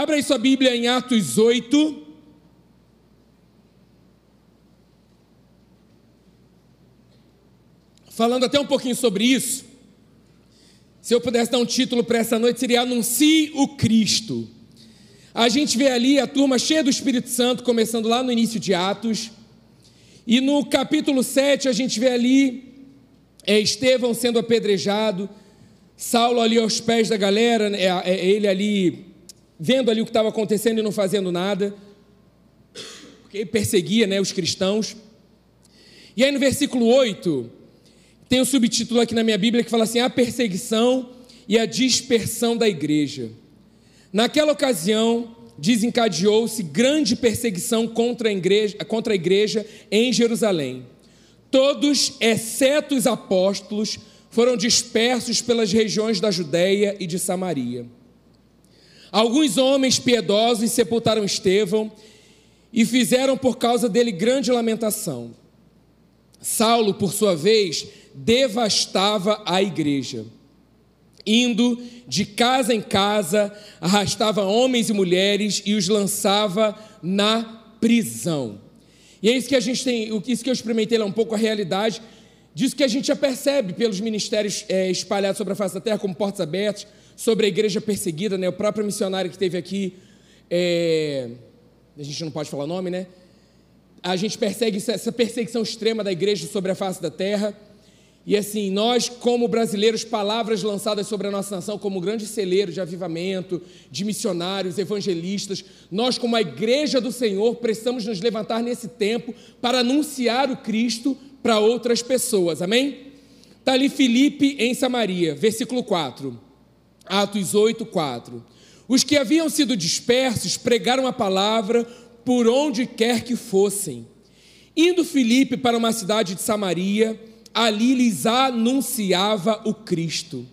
Abra aí sua Bíblia em Atos 8. Falando até um pouquinho sobre isso, se eu pudesse dar um título para essa noite, seria Anuncie o Cristo. A gente vê ali a turma cheia do Espírito Santo, começando lá no início de Atos. E no capítulo 7, a gente vê ali é, Estevão sendo apedrejado, Saulo ali aos pés da galera, é, é, ele ali, vendo ali o que estava acontecendo e não fazendo nada, porque perseguia né, os cristãos. E aí no versículo 8, tem um subtítulo aqui na minha Bíblia que fala assim: a perseguição e a dispersão da igreja. Naquela ocasião, desencadeou-se grande perseguição contra a, igreja, contra a igreja em Jerusalém. Todos, exceto os apóstolos, foram dispersos pelas regiões da Judéia e de Samaria. Alguns homens piedosos sepultaram Estevão e fizeram por causa dele grande lamentação. Saulo, por sua vez, devastava a igreja indo de casa em casa, arrastava homens e mulheres e os lançava na prisão. E é isso que a gente tem, isso que eu experimentei lá um pouco a realidade disso que a gente já percebe pelos ministérios é, espalhados sobre a face da terra, como Portas Abertas, sobre a igreja perseguida, né? O próprio missionário que teve aqui, é, a gente não pode falar nome, né? A gente persegue essa perseguição extrema da igreja sobre a face da terra. E assim, nós, como brasileiros, palavras lançadas sobre a nossa nação como grande celeiro de avivamento, de missionários, evangelistas, nós, como a igreja do Senhor, precisamos nos levantar nesse tempo para anunciar o Cristo para outras pessoas, amém? Está ali Filipe em Samaria, versículo 4, Atos 8, 4. Os que haviam sido dispersos pregaram a palavra por onde quer que fossem. Indo Filipe para uma cidade de Samaria, ali lhes anunciava o Cristo.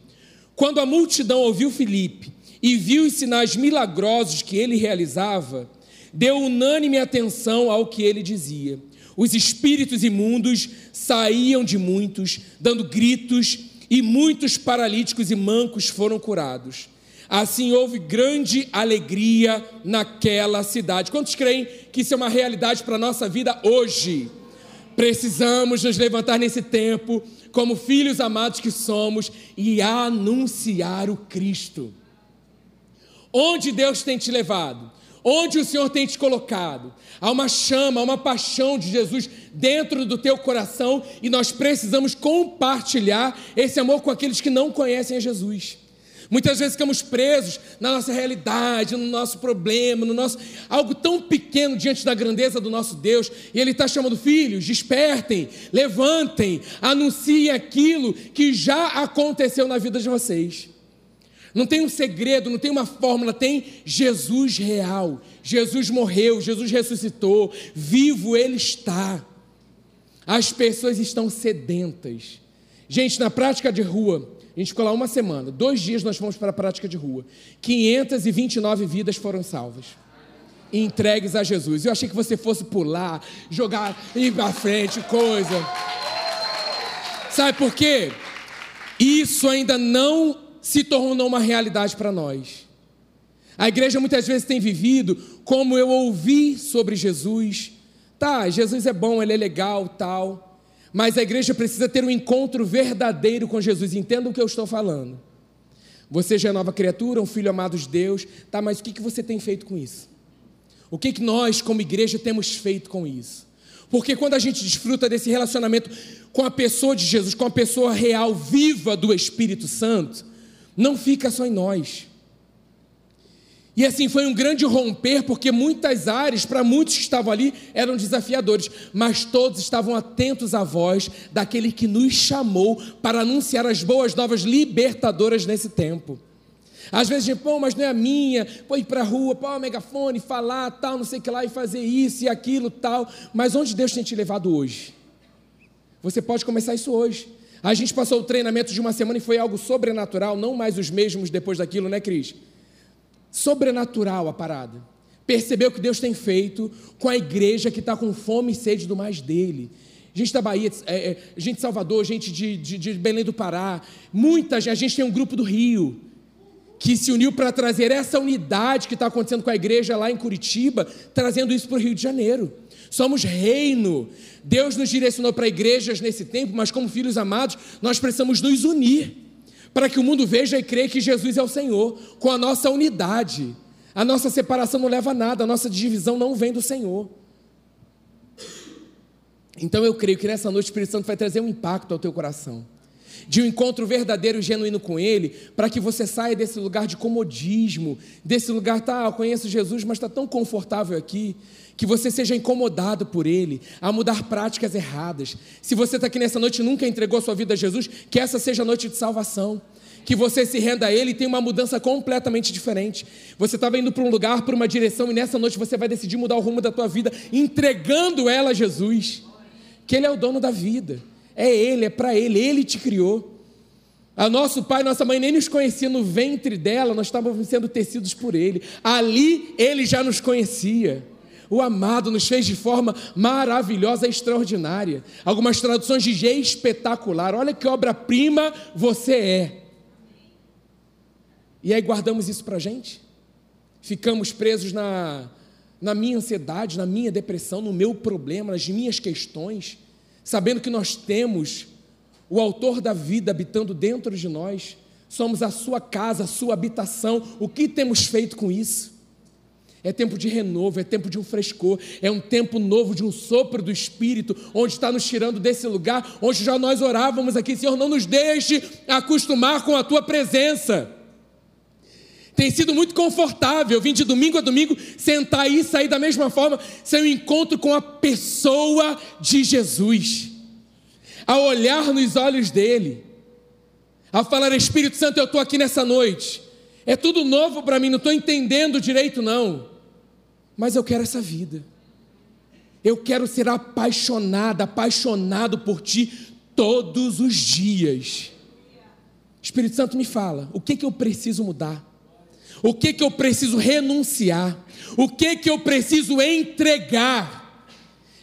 Quando a multidão ouviu Filipe e viu os sinais milagrosos que ele realizava, deu unânime atenção ao que ele dizia. Os espíritos imundos saíam de muitos, dando gritos, e muitos paralíticos e mancos foram curados. Assim houve grande alegria naquela cidade. Quantos creem que isso é uma realidade para a nossa vida hoje? Precisamos nos levantar nesse tempo, como filhos amados que somos, e anunciar o Cristo. Onde Deus tem te levado? Onde o Senhor tem te colocado? Há uma chama, há uma paixão de Jesus dentro do teu coração e nós precisamos compartilhar esse amor com aqueles que não conhecem a Jesus. Muitas vezes ficamos presos na nossa realidade, no nosso problema, no nosso algo tão pequeno diante da grandeza do nosso Deus. E Ele está chamando filhos, despertem, levantem, anunciem aquilo que já aconteceu na vida de vocês. Não tem um segredo, não tem uma fórmula, tem Jesus real. Jesus morreu, Jesus ressuscitou, vivo Ele está. As pessoas estão sedentas. Gente, na prática de rua, a gente ficou lá uma semana. Dois dias nós fomos para a prática de rua. 529 vidas foram salvas. Entregues a Jesus. Eu achei que você fosse pular, jogar, ir para frente, coisa. Sabe por quê? Isso ainda não se tornou uma realidade para nós. A igreja muitas vezes tem vivido como eu ouvi sobre Jesus. Tá, Jesus é bom, ele é legal, tal. Mas a igreja precisa ter um encontro verdadeiro com Jesus. Entenda o que eu estou falando. Você já é nova criatura, um filho amado de Deus, tá? Mas o que, que você tem feito com isso? O que, que nós, como igreja, temos feito com isso? Porque quando a gente desfruta desse relacionamento com a pessoa de Jesus, com a pessoa real, viva do Espírito Santo, não fica só em nós. E assim foi um grande romper, porque muitas áreas, para muitos que estavam ali, eram desafiadores, mas todos estavam atentos à voz daquele que nos chamou para anunciar as boas novas libertadoras nesse tempo. Às vezes, gente, pô, mas não é a minha, pô, ir para a rua, pô, megafone, falar, tal, não sei o que lá, e fazer isso e aquilo, tal. Mas onde Deus tem te levado hoje? Você pode começar isso hoje. A gente passou o treinamento de uma semana e foi algo sobrenatural, não mais os mesmos depois daquilo, né, Cris? sobrenatural a parada. Percebeu o que Deus tem feito com a igreja que está com fome e sede do mais dele. Gente da Bahia, é, é, gente de Salvador, gente de, de, de Belém do Pará, muita gente. A gente tem um grupo do Rio. que se uniu para trazer essa unidade que está acontecendo com a igreja lá em Curitiba, trazendo isso para o Rio de Janeiro. Somos reino. Deus nos direcionou para igrejas nesse tempo, mas como filhos amados, nós precisamos nos unir para que o mundo veja e creia que Jesus é o Senhor, com a nossa unidade. A nossa separação não leva a nada, a nossa divisão não vem do Senhor. Então eu creio que nessa noite o Espírito Santo vai trazer um impacto ao teu coração de um encontro verdadeiro e genuíno com Ele, para que você saia desse lugar de comodismo, desse lugar, tá, eu conheço Jesus, mas está tão confortável aqui, que você seja incomodado por Ele, a mudar práticas erradas. Se você está aqui nessa noite e nunca entregou sua vida a Jesus, que essa seja a noite de salvação. Que você se renda a Ele e tenha uma mudança completamente diferente. Você estava indo para um lugar, para uma direção, e nessa noite você vai decidir mudar o rumo da tua vida, entregando ela a Jesus, que Ele é o dono da vida. É Ele, é para Ele, Ele te criou. A nosso pai, nossa mãe nem nos conhecia no ventre dela, nós estávamos sendo tecidos por Ele. Ali Ele já nos conhecia. O amado nos fez de forma maravilhosa extraordinária. Algumas traduções de espetacular. Olha que obra-prima você é. E aí guardamos isso para a gente? Ficamos presos na, na minha ansiedade, na minha depressão, no meu problema, nas minhas questões sabendo que nós temos o Autor da vida habitando dentro de nós, somos a sua casa, a sua habitação, o que temos feito com isso? É tempo de renovo, é tempo de um frescor, é um tempo novo de um sopro do Espírito, onde está nos tirando desse lugar, onde já nós orávamos aqui, Senhor, não nos deixe acostumar com a tua presença. Tem sido muito confortável vir de domingo a domingo, sentar aí e sair da mesma forma, sem um encontro com a pessoa de Jesus, a olhar nos olhos dele, a falar: Espírito Santo, eu estou aqui nessa noite, é tudo novo para mim, não estou entendendo direito, não, mas eu quero essa vida, eu quero ser apaixonada, apaixonado por Ti todos os dias. Espírito Santo me fala, o que, que eu preciso mudar? O que que eu preciso renunciar? O que que eu preciso entregar?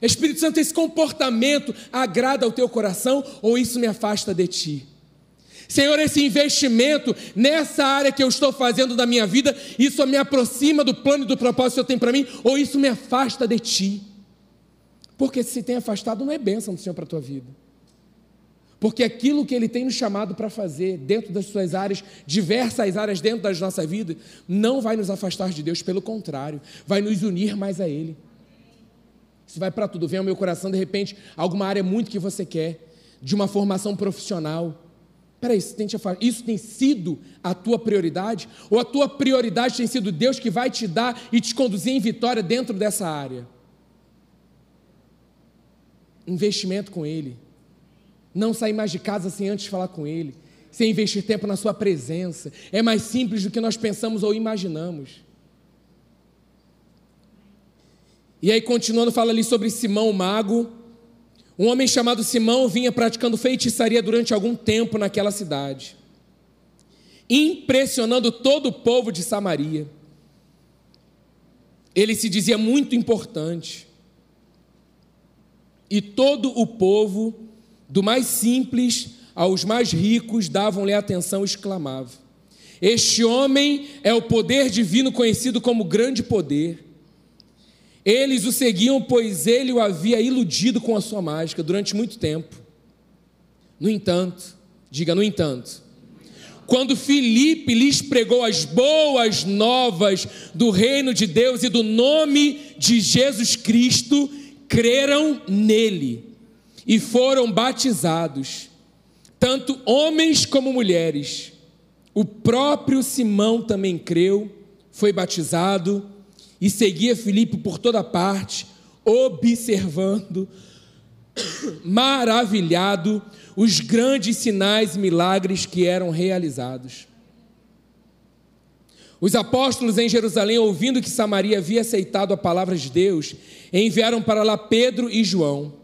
Espírito Santo, esse comportamento agrada ao teu coração ou isso me afasta de ti? Senhor, esse investimento nessa área que eu estou fazendo da minha vida, isso me aproxima do plano e do propósito que eu tenho para mim, ou isso me afasta de ti? Porque se tem afastado, não é bênção do Senhor para a tua vida. Porque aquilo que Ele tem nos chamado para fazer dentro das suas áreas, diversas áreas dentro das nossas vidas, não vai nos afastar de Deus, pelo contrário, vai nos unir mais a Ele. Isso vai para tudo. Vem ao meu coração, de repente, alguma área muito que você quer, de uma formação profissional. Peraí, isso tem, isso tem sido a tua prioridade? Ou a tua prioridade tem sido Deus que vai te dar e te conduzir em vitória dentro dessa área? Investimento com Ele não sair mais de casa sem antes falar com Ele, sem investir tempo na Sua presença. É mais simples do que nós pensamos ou imaginamos. E aí, continuando, fala ali sobre Simão, o mago. Um homem chamado Simão vinha praticando feitiçaria durante algum tempo naquela cidade, impressionando todo o povo de Samaria. Ele se dizia muito importante. E todo o povo do mais simples aos mais ricos davam-lhe atenção e exclamavam: Este homem é o poder divino conhecido como grande poder. Eles o seguiam, pois ele o havia iludido com a sua mágica durante muito tempo. No entanto, diga no entanto, quando Filipe lhes pregou as boas novas do reino de Deus e do nome de Jesus Cristo, creram nele e foram batizados, tanto homens como mulheres. O próprio Simão também creu, foi batizado e seguia Filipe por toda parte, observando, maravilhado, os grandes sinais e milagres que eram realizados. Os apóstolos em Jerusalém, ouvindo que Samaria havia aceitado a palavra de Deus, enviaram para lá Pedro e João.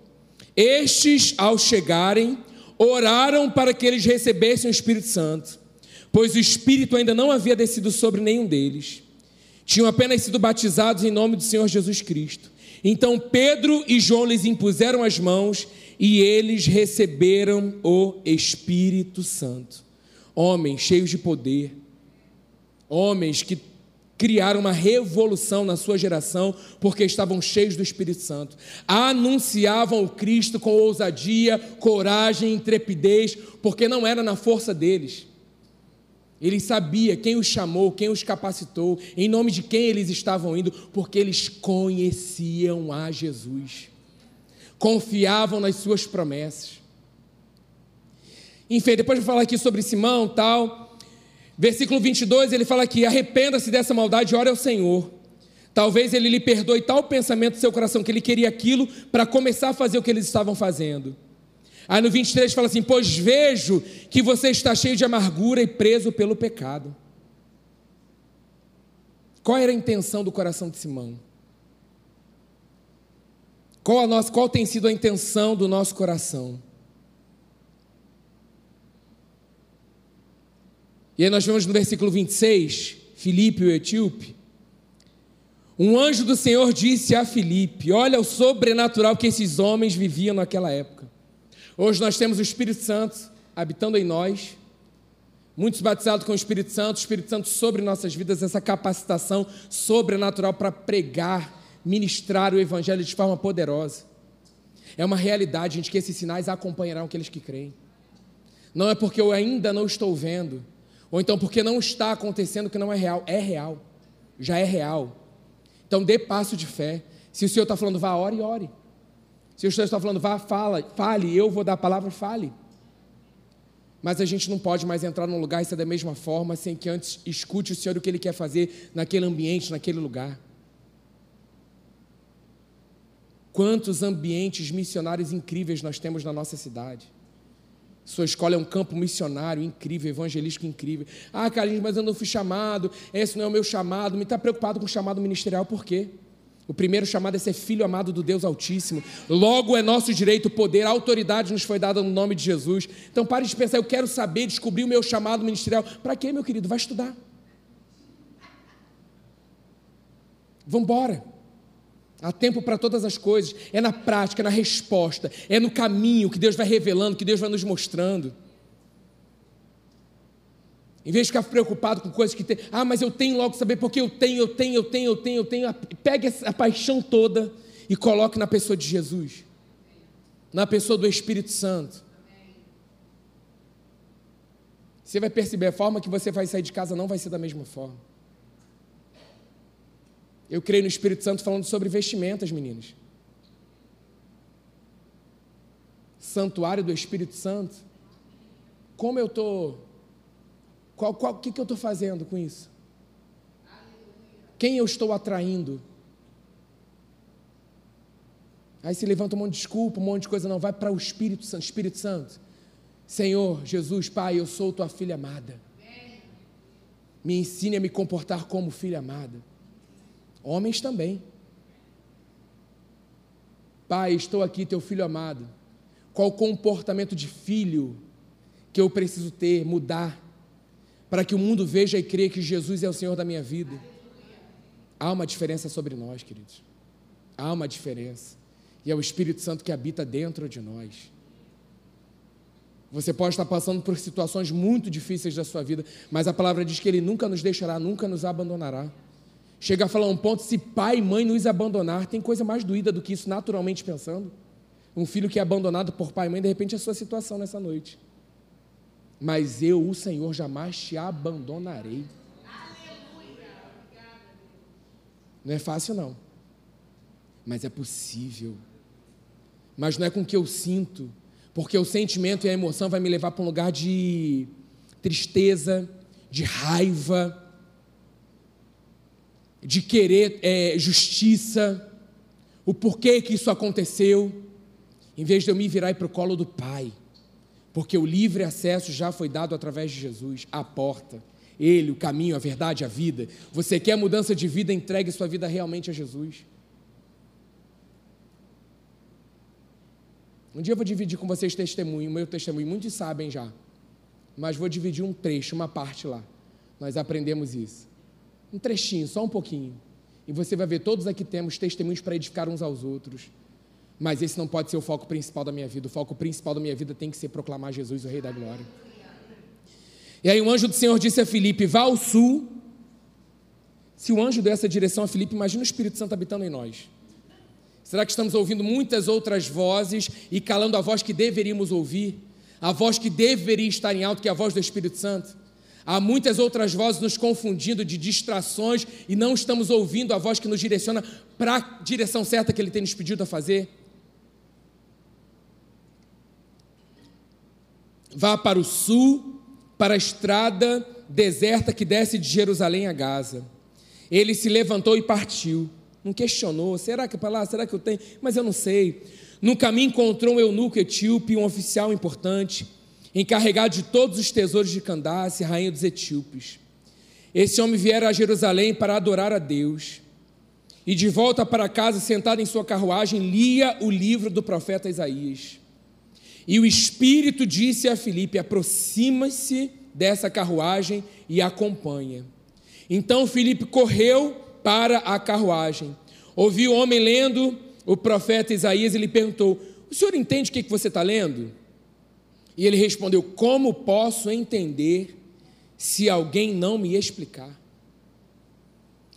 Estes, ao chegarem, oraram para que eles recebessem o Espírito Santo, pois o Espírito ainda não havia descido sobre nenhum deles. Tinham apenas sido batizados em nome do Senhor Jesus Cristo. Então Pedro e João lhes impuseram as mãos e eles receberam o Espírito Santo. Homens cheios de poder, Homens que criaram uma revolução na sua geração porque estavam cheios do Espírito Santo. Anunciavam o Cristo com ousadia, coragem, intrepidez, porque não era na força deles. Ele sabia quem os chamou, quem os capacitou, em nome de quem eles estavam indo, porque eles conheciam a Jesus, confiavam nas suas promessas. Enfim, depois de falar aqui sobre Simão, tal, versículo 22, ele fala aqui: arrependa-se dessa maldade, ore ao Senhor. Talvez ele lhe perdoe tal pensamento do seu coração que ele queria aquilo para começar a fazer o que eles estavam fazendo. Aí no 23 fala assim: Pois vejo que você está cheio de amargura e preso pelo pecado. Qual era a intenção do coração de Simão? Qual, a nossa, qual tem sido a intenção do nosso coração? E aí nós vemos no versículo 26, Filipe, o etíope. Um anjo do Senhor disse a Filipe: Olha o sobrenatural que esses homens viviam naquela época. Hoje nós temos o Espírito Santo habitando em nós, muitos batizados com o Espírito Santo, o Espírito Santo sobre nossas vidas, essa capacitação sobrenatural para pregar, ministrar o Evangelho de forma poderosa. É uma realidade, gente, que esses sinais acompanharão aqueles que creem. Não é porque eu ainda não estou vendo, ou então porque não está acontecendo que não é real. É real, já é real. Então dê passo de fé. Se o Senhor está falando, vá, ore ore. Se o Senhor está falando, vá, fala, fale, eu vou dar a palavra, fale. Mas a gente não pode mais entrar num lugar e ser da mesma forma, sem que antes escute o Senhor o que Ele quer fazer naquele ambiente, naquele lugar. Quantos ambientes missionários incríveis nós temos na nossa cidade. Sua escola é um campo missionário incrível, evangelístico incrível. Ah, Carlinhos, mas eu não fui chamado, esse não é o meu chamado. Me está preocupado com o chamado ministerial, por quê? O primeiro chamado é ser filho amado do Deus Altíssimo. Logo é nosso direito, poder, a autoridade nos foi dada no nome de Jesus. Então pare de pensar, eu quero saber, descobrir o meu chamado ministerial. Para quê, meu querido? Vai estudar. Vamos embora. Há tempo para todas as coisas. É na prática, é na resposta, é no caminho que Deus vai revelando, que Deus vai nos mostrando. Em vez de ficar preocupado com coisas que tem, ah, mas eu tenho logo saber porque eu tenho, eu tenho, eu tenho, eu tenho, eu tenho. Pegue a paixão toda e coloque na pessoa de Jesus, na pessoa do Espírito Santo. Você vai perceber a forma que você vai sair de casa não vai ser da mesma forma. Eu creio no Espírito Santo falando sobre vestimentas, meninas. Santuário do Espírito Santo. Como eu estou qual, qual, que, que eu estou fazendo com isso? Quem eu estou atraindo? Aí se levanta um monte de desculpa, um monte de coisa, não, vai para o Espírito Santo, Espírito Santo. Senhor, Jesus, Pai, eu sou tua filha amada. Me ensine a me comportar como filha amada. Homens também. Pai, estou aqui, teu filho amado. Qual comportamento de filho que eu preciso ter, mudar? para que o mundo veja e creia que Jesus é o Senhor da minha vida. Há uma diferença sobre nós, queridos. Há uma diferença. E é o Espírito Santo que habita dentro de nós. Você pode estar passando por situações muito difíceis da sua vida, mas a palavra diz que Ele nunca nos deixará, nunca nos abandonará. Chega a falar um ponto: se pai e mãe nos abandonar, tem coisa mais doída do que isso, naturalmente pensando. Um filho que é abandonado por pai e mãe, de repente, é a sua situação nessa noite mas eu, o Senhor, jamais te abandonarei. Não é fácil, não, mas é possível. Mas não é com o que eu sinto, porque o sentimento e a emoção vai me levar para um lugar de tristeza, de raiva, de querer é, justiça, o porquê que isso aconteceu, em vez de eu me virar para o colo do Pai porque o livre acesso já foi dado através de Jesus, a porta. Ele, o caminho, a verdade, a vida. Você quer mudança de vida, entregue sua vida realmente a Jesus. Um dia eu vou dividir com vocês testemunho, meu testemunho, muitos sabem já, mas vou dividir um trecho, uma parte lá. Nós aprendemos isso. Um trechinho, só um pouquinho. E você vai ver, todos aqui temos testemunhos para edificar uns aos outros. Mas esse não pode ser o foco principal da minha vida. O foco principal da minha vida tem que ser proclamar Jesus, o Rei da Glória. E aí o anjo do Senhor disse a Filipe: Vá ao sul Se o anjo deu essa direção a Filipe, imagina o Espírito Santo habitando em nós. Será que estamos ouvindo muitas outras vozes e calando a voz que deveríamos ouvir? A voz que deveria estar em alto, que é a voz do Espírito Santo? Há muitas outras vozes nos confundindo de distrações e não estamos ouvindo a voz que nos direciona para a direção certa que Ele tem nos pedido a fazer? Vá para o sul, para a estrada deserta que desce de Jerusalém a Gaza. Ele se levantou e partiu. Não questionou, será que é para lá? Será que eu tenho? Mas eu não sei. No caminho encontrou um eunuco etíope, um oficial importante, encarregado de todos os tesouros de Candace, rainha dos etíopes. Esse homem viera a Jerusalém para adorar a Deus. E de volta para casa, sentado em sua carruagem, lia o livro do profeta Isaías. E o Espírito disse a Filipe: aproxima-se dessa carruagem e acompanha. Então Filipe correu para a carruagem. Ouviu o homem lendo o profeta Isaías e lhe perguntou: O senhor entende o que você está lendo? E ele respondeu: Como posso entender se alguém não me explicar?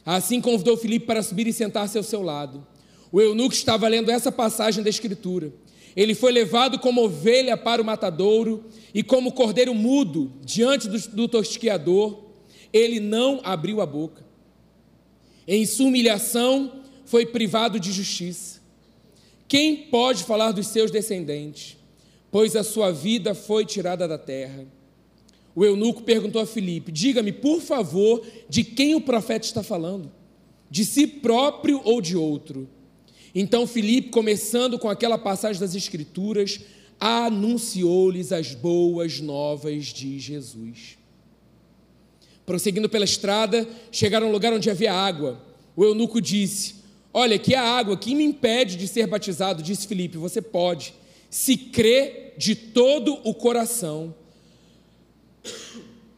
Assim convidou Filipe para subir e sentar-se ao seu lado. O eunuco estava lendo essa passagem da Escritura. Ele foi levado como ovelha para o matadouro e como cordeiro mudo diante do, do tosquiador, ele não abriu a boca. Em sua humilhação foi privado de justiça. Quem pode falar dos seus descendentes? Pois a sua vida foi tirada da terra. O eunuco perguntou a Filipe: Diga-me, por favor, de quem o profeta está falando? De si próprio ou de outro? Então Filipe, começando com aquela passagem das Escrituras, anunciou-lhes as boas novas de Jesus. Prosseguindo pela estrada, chegaram a um lugar onde havia água. O eunuco disse: Olha, aqui a água, que me impede de ser batizado? Disse Filipe: Você pode, se crê de todo o coração.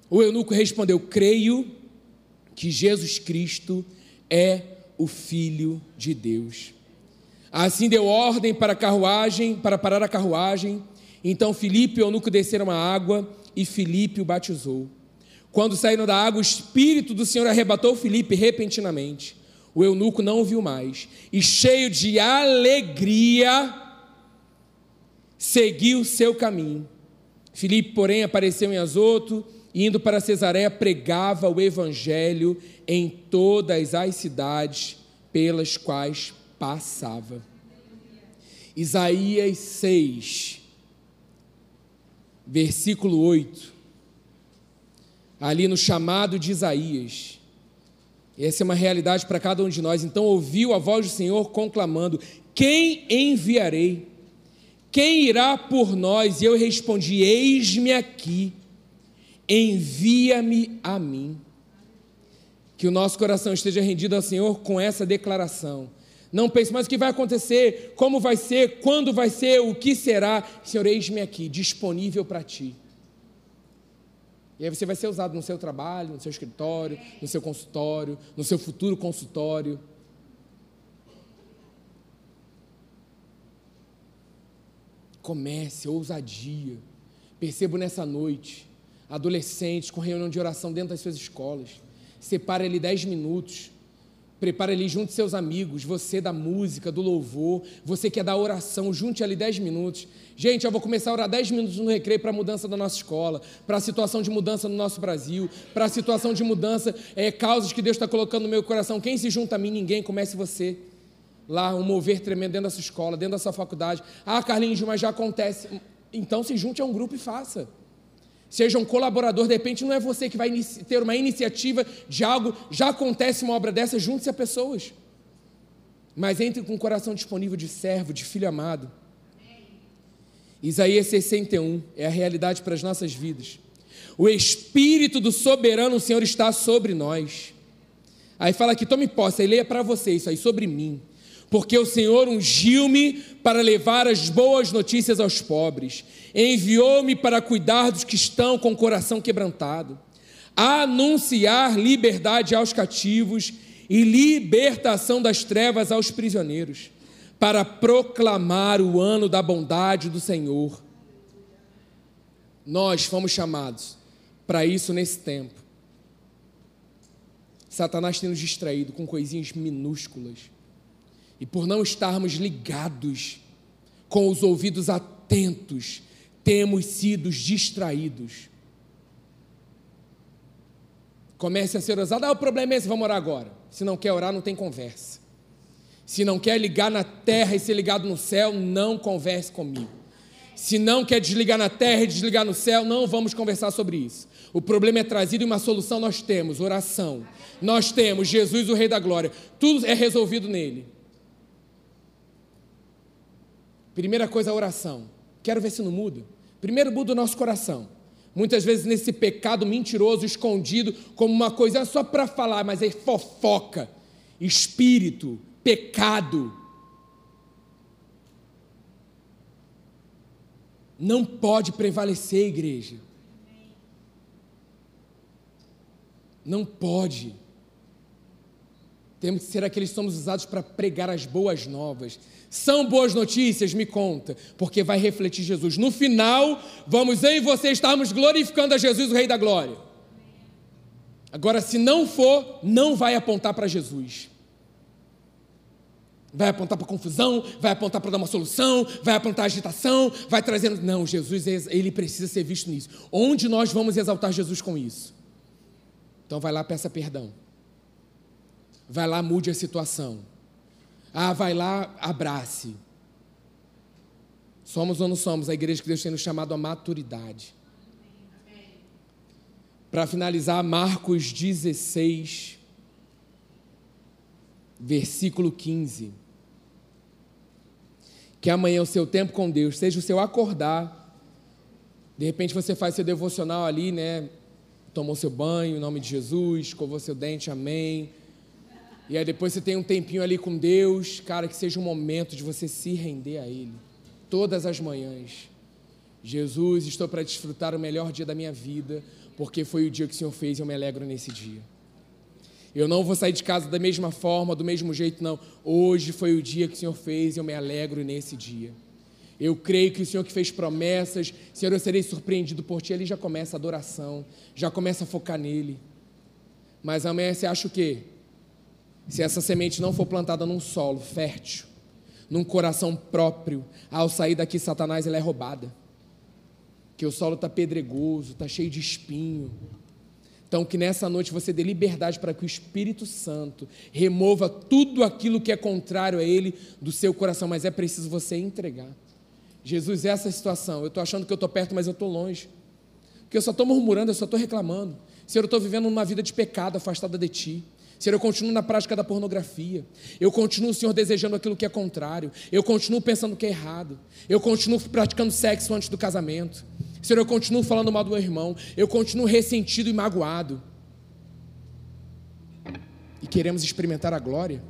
O eunuco respondeu: Creio que Jesus Cristo é o Filho de Deus. Assim deu ordem para a carruagem, para parar a carruagem. Então Filipe e o eunuco desceram a água e Filipe o batizou. Quando saíram da água, o Espírito do Senhor arrebatou Filipe repentinamente. O eunuco não o viu mais. E cheio de alegria, seguiu seu caminho. Filipe, porém, apareceu em Azoto e, indo para Cesareia, pregava o evangelho em todas as cidades pelas quais passava. Isaías 6, versículo 8 ali no chamado de Isaías. Essa é uma realidade para cada um de nós. Então ouviu a voz do Senhor conclamando: Quem enviarei? Quem irá por nós? E eu respondi: Eis-me aqui, envia-me a mim. Que o nosso coração esteja rendido ao Senhor com essa declaração. Não pense mais o que vai acontecer, como vai ser, quando vai ser, o que será. Senhor, eis-me aqui, disponível para ti. E aí você vai ser usado no seu trabalho, no seu escritório, no seu consultório, no seu futuro consultório. Comece, ousadia. Percebo nessa noite, adolescentes com reunião de oração dentro das suas escolas. Separe ali 10 minutos Prepare ali, junte seus amigos, você da música, do louvor, você que é da oração, junte ali 10 minutos. Gente, eu vou começar a orar 10 minutos no recreio para a mudança da nossa escola, para a situação de mudança no nosso Brasil, para a situação de mudança, é, causas que Deus está colocando no meu coração. Quem se junta a mim? Ninguém, comece você. Lá, um mover tremendo dentro da sua escola, dentro da sua faculdade. Ah, Carlinhos, mas já acontece. Então se junte a um grupo e faça seja um colaborador, de repente não é você que vai ter uma iniciativa de algo, já acontece uma obra dessa, junte-se a pessoas. Mas entre com o coração disponível de servo, de filho amado. Isaías 61 é a realidade para as nossas vidas. O Espírito do soberano Senhor está sobre nós. Aí fala aqui, tome posse, aí leia para você isso aí, sobre mim porque o Senhor ungiu-me para levar as boas notícias aos pobres, enviou-me para cuidar dos que estão com o coração quebrantado, anunciar liberdade aos cativos e libertação das trevas aos prisioneiros, para proclamar o ano da bondade do Senhor. Nós fomos chamados para isso nesse tempo. Satanás tem nos distraído com coisinhas minúsculas. E por não estarmos ligados, com os ouvidos atentos, temos sido distraídos. Comece a ser ousado. Ah, o problema é esse, vamos orar agora. Se não quer orar, não tem conversa. Se não quer ligar na terra e ser ligado no céu, não converse comigo. Se não quer desligar na terra e desligar no céu, não vamos conversar sobre isso. O problema é trazido e uma solução nós temos: oração. Nós temos Jesus, o Rei da Glória. Tudo é resolvido nele. Primeira coisa, a oração. Quero ver se não muda. Primeiro muda o nosso coração. Muitas vezes nesse pecado mentiroso, escondido, como uma coisa só para falar, mas é fofoca, espírito, pecado. Não pode prevalecer, igreja. Não pode. Temos que ser aqueles que somos usados para pregar as boas novas. São boas notícias? Me conta, porque vai refletir Jesus. No final, vamos eu e você estarmos glorificando a Jesus, o Rei da Glória. Agora, se não for, não vai apontar para Jesus. Vai apontar para confusão, vai apontar para dar uma solução, vai apontar agitação, vai trazendo. Não, Jesus, ele precisa ser visto nisso. Onde nós vamos exaltar Jesus com isso? Então vai lá, peça perdão. Vai lá, mude a situação. Ah, vai lá, abrace. Somos ou não somos a igreja que Deus tem nos chamado a maturidade. Para finalizar, Marcos 16, versículo 15. Que amanhã o seu tempo com Deus seja o seu acordar. De repente você faz seu devocional ali, né? tomou seu banho em nome de Jesus, escovou seu dente, amém. E aí depois você tem um tempinho ali com Deus, cara, que seja um momento de você se render a Ele. Todas as manhãs. Jesus, estou para desfrutar o melhor dia da minha vida, porque foi o dia que o Senhor fez e eu me alegro nesse dia. Eu não vou sair de casa da mesma forma, do mesmo jeito, não. Hoje foi o dia que o Senhor fez e eu me alegro nesse dia. Eu creio que o Senhor que fez promessas, Senhor, eu serei surpreendido por Ti. Ele já começa a adoração, já começa a focar nele. Mas amanhã você acha o quê? Se essa semente não for plantada num solo fértil, num coração próprio, ao sair daqui, Satanás, ela é roubada. Que o solo está pedregoso, está cheio de espinho. Então, que nessa noite você dê liberdade para que o Espírito Santo remova tudo aquilo que é contrário a Ele do seu coração, mas é preciso você entregar. Jesus, essa é situação. Eu estou achando que eu estou perto, mas eu estou longe. Porque eu só estou murmurando, eu só estou reclamando. Senhor, eu estou vivendo uma vida de pecado, afastada de Ti. Senhor, eu continuo na prática da pornografia. Eu continuo, Senhor, desejando aquilo que é contrário. Eu continuo pensando que é errado. Eu continuo praticando sexo antes do casamento. Senhor, eu continuo falando mal do meu irmão. Eu continuo ressentido e magoado. E queremos experimentar a glória.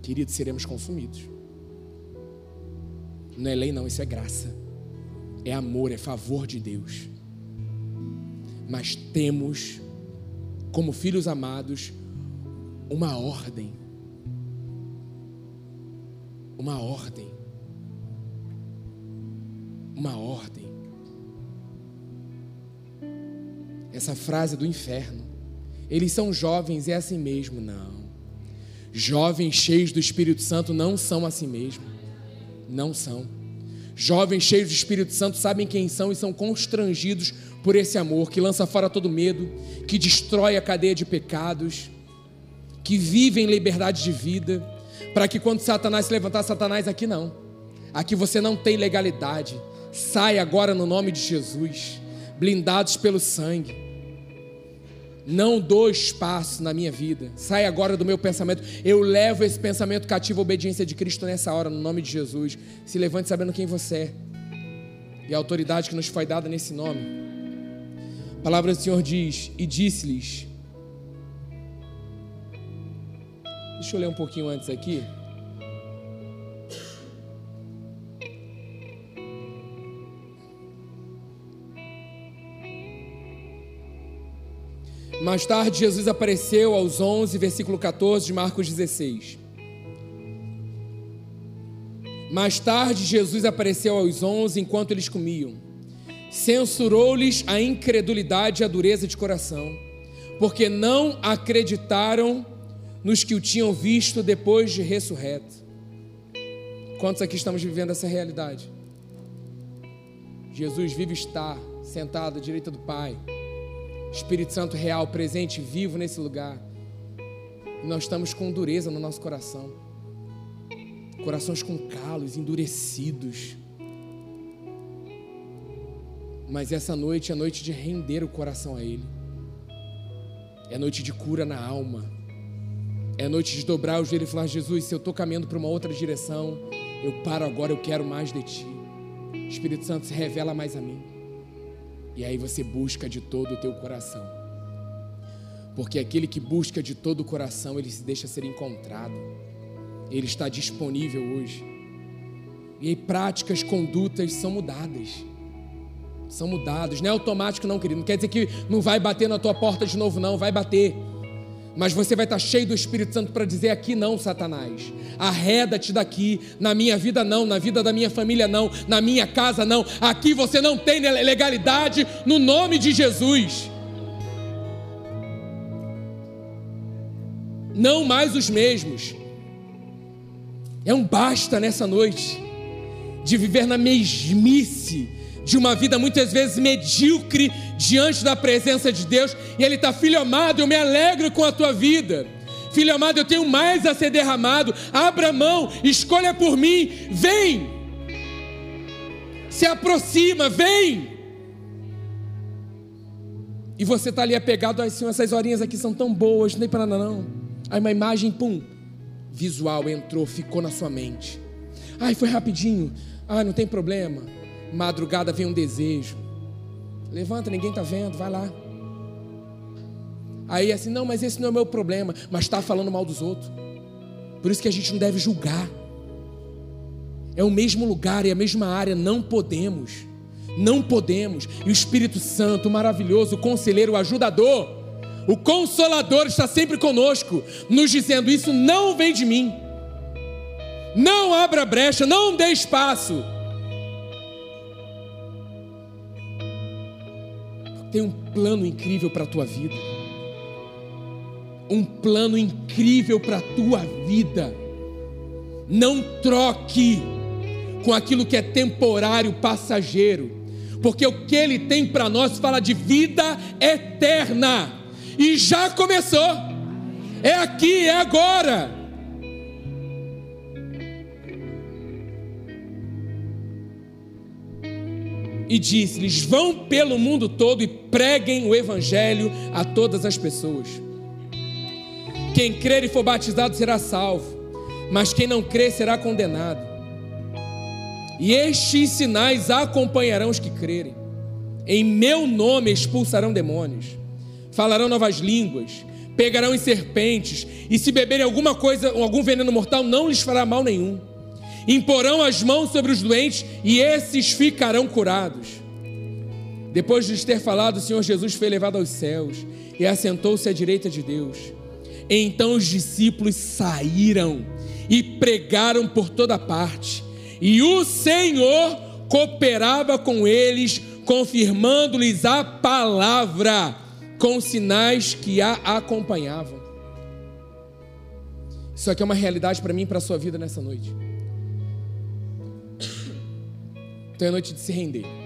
Queridos, seremos consumidos. Não é lei, não, isso é graça. É amor, é favor de Deus. Mas temos, como filhos amados, uma ordem. Uma ordem. Uma ordem. Essa frase do inferno. Eles são jovens, é assim mesmo. Não. Jovens cheios do Espírito Santo não são assim mesmo. Não são. Jovens cheios do Espírito Santo sabem quem são e são constrangidos por esse amor que lança fora todo medo, que destrói a cadeia de pecados, que vive em liberdade de vida, para que quando Satanás se levantar, Satanás aqui não. Aqui você não tem legalidade. Sai agora no nome de Jesus, blindados pelo sangue não dou espaço na minha vida. Sai agora do meu pensamento. Eu levo esse pensamento cativo à obediência de Cristo nessa hora, no nome de Jesus. Se levante sabendo quem você é e a autoridade que nos foi dada nesse nome. A palavra do Senhor diz: E disse-lhes. Deixa eu ler um pouquinho antes aqui. Mais tarde, Jesus apareceu aos 11, versículo 14 de Marcos 16. Mais tarde, Jesus apareceu aos 11 enquanto eles comiam. Censurou-lhes a incredulidade e a dureza de coração, porque não acreditaram nos que o tinham visto depois de ressurreto. Quantos aqui estamos vivendo essa realidade? Jesus vive está sentado à direita do Pai, Espírito Santo real, presente, vivo nesse lugar. E nós estamos com dureza no nosso coração, corações com calos, endurecidos. Mas essa noite é noite de render o coração a Ele, é noite de cura na alma é noite de dobrar o joelho e falar: Jesus, se eu estou caminhando para uma outra direção, eu paro agora, eu quero mais de Ti. Espírito Santo se revela mais a mim. E aí você busca de todo o teu coração. Porque aquele que busca de todo o coração, ele se deixa ser encontrado. Ele está disponível hoje. E aí práticas, condutas são mudadas. São mudadas. Não é automático, não, querido. Não quer dizer que não vai bater na tua porta de novo, não. Vai bater mas você vai estar cheio do Espírito Santo para dizer aqui não, Satanás. Arreda-te daqui. Na minha vida não, na vida da minha família não, na minha casa não. Aqui você não tem legalidade no nome de Jesus. Não mais os mesmos. É um basta nessa noite de viver na mesmice de uma vida muitas vezes medíocre diante da presença de Deus, e Ele está, filho amado, eu me alegro com a tua vida. Filho amado, eu tenho mais a ser derramado. Abra mão, escolha por mim, vem. Se aproxima, vem. E você está ali apegado, assim, essas horinhas aqui são tão boas, nem para nada não. Aí uma imagem, pum, visual entrou, ficou na sua mente. Ai, foi rapidinho. Ai, não tem problema. Madrugada vem um desejo. Levanta, ninguém está vendo, vai lá. Aí assim, não, mas esse não é o meu problema, mas está falando mal dos outros. Por isso que a gente não deve julgar. É o mesmo lugar e a mesma área, não podemos. Não podemos. E o Espírito Santo, o maravilhoso, o conselheiro, o ajudador, o consolador está sempre conosco, nos dizendo: Isso não vem de mim. Não abra brecha, não dê espaço. Tem um plano incrível para a tua vida. Um plano incrível para a tua vida. Não troque com aquilo que é temporário, passageiro, porque o que ele tem para nós fala de vida eterna, e já começou, é aqui, é agora. E disse-lhes: Vão pelo mundo todo e preguem o evangelho a todas as pessoas. Quem crer e for batizado será salvo, mas quem não crer será condenado. E estes sinais acompanharão os que crerem. Em meu nome expulsarão demônios, falarão novas línguas, pegarão em serpentes, e se beberem alguma coisa, algum veneno mortal, não lhes fará mal nenhum imporão as mãos sobre os doentes e esses ficarão curados. Depois de ter falado, o Senhor Jesus foi levado aos céus e assentou-se à direita de Deus. Então os discípulos saíram e pregaram por toda parte, e o Senhor cooperava com eles, confirmando-lhes a palavra com sinais que a acompanhavam. Isso aqui é uma realidade para mim e para a sua vida nessa noite. Então é noite de se render.